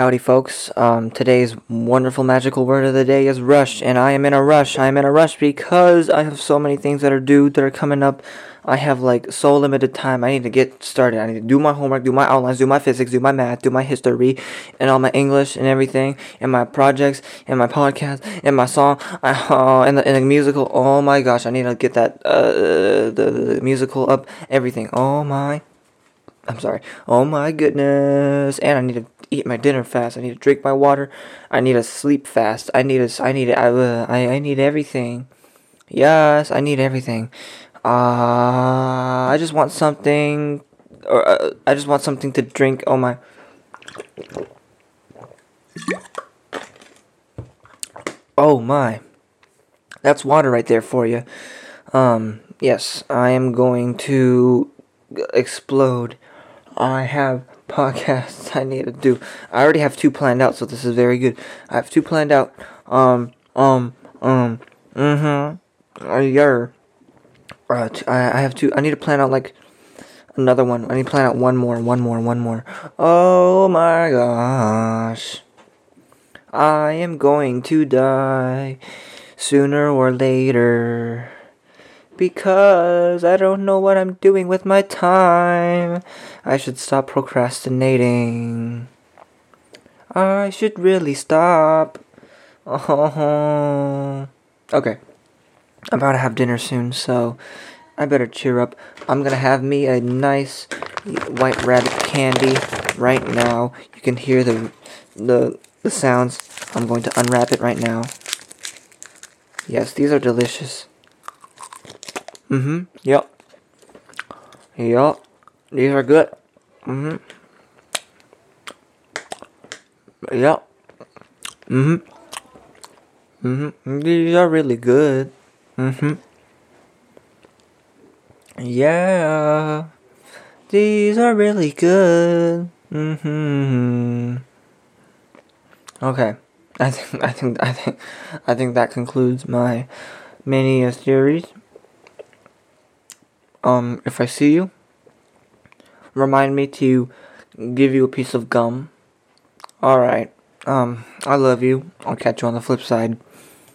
Howdy, folks. Um, today's wonderful magical word of the day is rush, and I am in a rush. I am in a rush because I have so many things that are due that are coming up. I have like so limited time. I need to get started. I need to do my homework, do my outlines, do my physics, do my math, do my history, and all my English and everything, and my projects, and my podcast, and my song, I, uh, and, the, and the musical. Oh my gosh, I need to get that uh, the, the musical up. Everything. Oh my. I'm sorry. Oh my goodness. And I need to eat my dinner fast. I need to drink my water. I need to sleep fast. I need to. I need. I. Uh, I. I need everything. Yes, I need everything. Uh, I just want something. Or uh, I just want something to drink. Oh my. Oh my. That's water right there for you. Um. Yes, I am going to explode. I have podcasts I need to do. I already have two planned out, so this is very good. I have two planned out. Um, um, um, mm-hmm. Uh, yer. Uh, t- I, I have two. I need to plan out like another one. I need to plan out one more, one more, one more. Oh my gosh. I am going to die sooner or later because I don't know what I'm doing with my time. I should stop procrastinating. I should really stop. Oh. Okay. I'm about to have dinner soon, so I better cheer up. I'm gonna have me a nice white rabbit candy right now. You can hear the the the sounds. I'm going to unwrap it right now. Yes, these are delicious. Mm-hmm. Yep. Yep. These are good. Mm-hmm. Yep. Mm-hmm. Mm-hmm. These are really good. Mm-hmm. Yeah. These are really good. Mm-hmm. Okay. I think I think I think I think that concludes my mini series um, if I see you, remind me to give you a piece of gum. Alright, um, I love you. I'll catch you on the flip side.